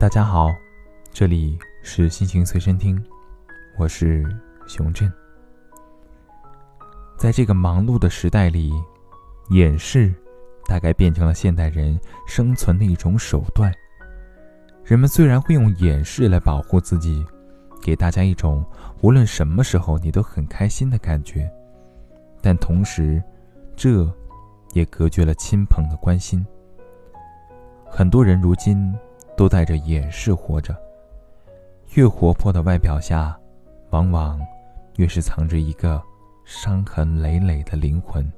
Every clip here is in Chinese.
大家好，这里是心情随身听，我是熊振。在这个忙碌的时代里，掩饰大概变成了现代人生存的一种手段。人们虽然会用掩饰来保护自己，给大家一种无论什么时候你都很开心的感觉，但同时，这也隔绝了亲朋的关心。很多人如今。都带着掩饰活着。越活泼的外表下，往往越是藏着一个伤痕累累的灵魂。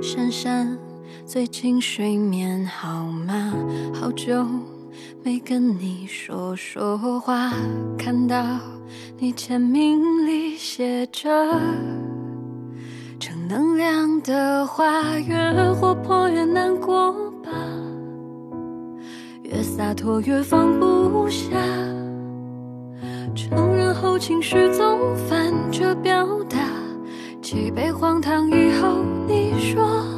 闪闪。最近睡眠好吗？好久没跟你说说话。看到你签名里写着正能量的话，越活泼越难过吧，越洒脱越放不下。承认后情绪总反着表达，几杯荒唐以后你说。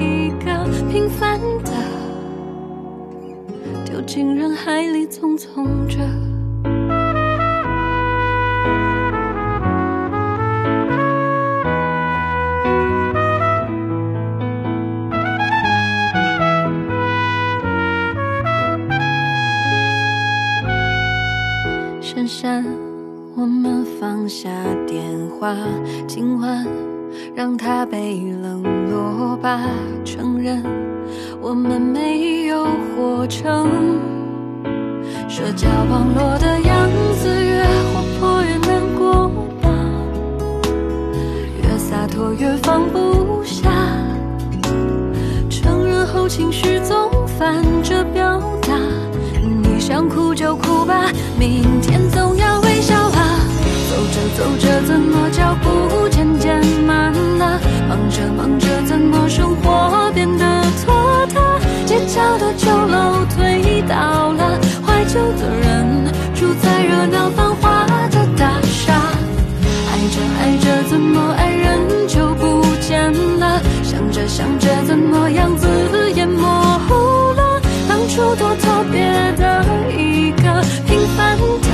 进人海里匆匆着，珊珊，我们放下电话，今晚让它被冷落吧，承认。我们没成社交网络的样子，越活泼越难过吧，越洒脱越放不下。承认后情绪总反着表达，你想哭就哭吧，明天总要微笑啊。走着走着怎么脚步渐渐慢了？忙着忙着怎么生活变得？拖沓，街角的酒楼什么样子也模糊了？当初多特别的一个平凡的，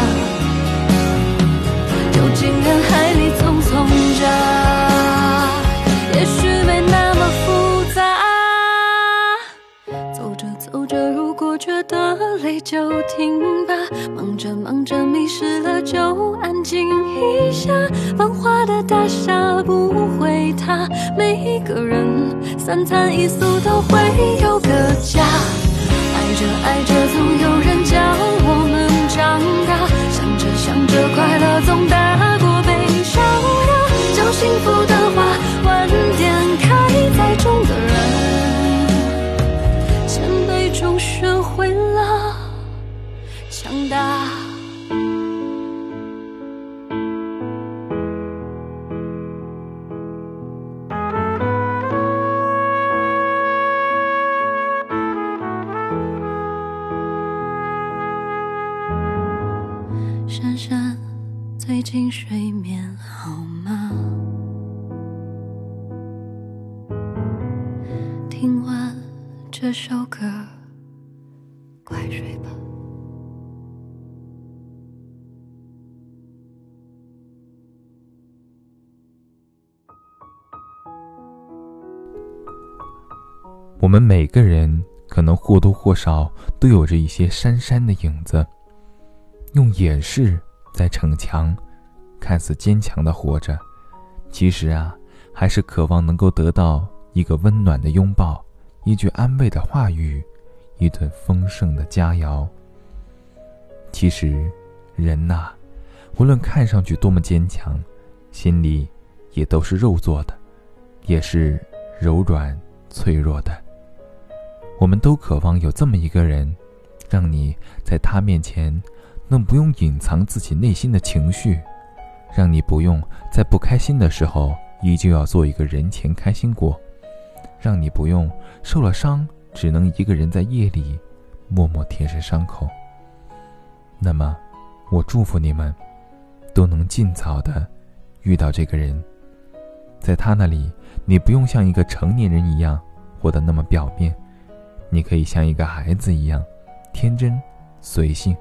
丢进人海里匆匆着。就停吧，忙着忙着迷失了，就安静一下。繁华的大厦不会塌，每一个人三餐一宿都会有个家。爱着爱着，总有珊珊，最近睡眠好吗？听完这首歌，快睡吧。我们每个人可能或多或少都有着一些珊珊的影子，用掩饰在逞强，看似坚强的活着，其实啊，还是渴望能够得到一个温暖的拥抱，一句安慰的话语，一顿丰盛的佳肴。其实，人呐，无论看上去多么坚强，心里也都是肉做的，也是柔软脆弱的。我们都渴望有这么一个人，让你在他面前能不用隐藏自己内心的情绪，让你不用在不开心的时候依旧要做一个人前开心果，让你不用受了伤只能一个人在夜里默默舔舐伤口。那么，我祝福你们都能尽早的遇到这个人，在他那里，你不用像一个成年人一样活得那么表面。你可以像一个孩子一样，天真、随性，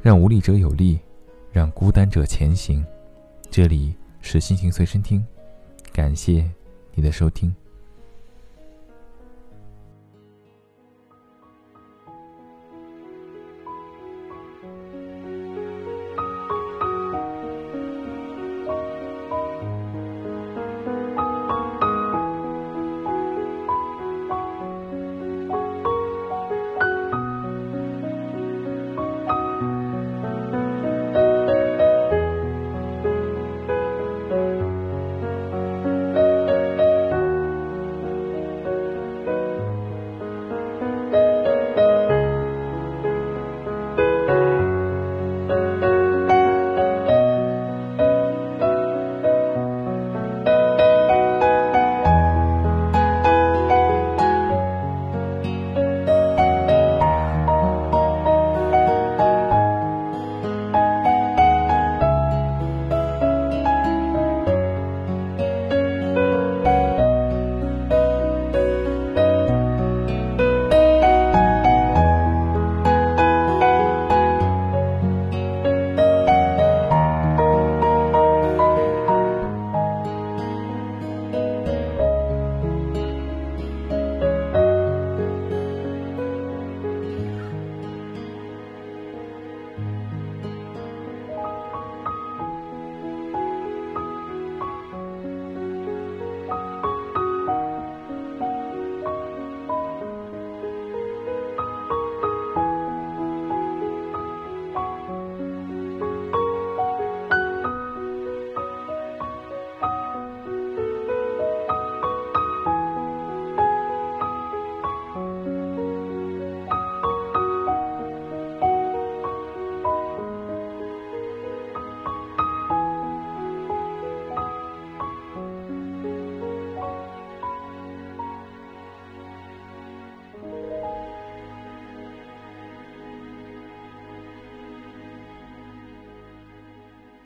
让无力者有力，让孤单者前行。这里是心情随身听，感谢你的收听。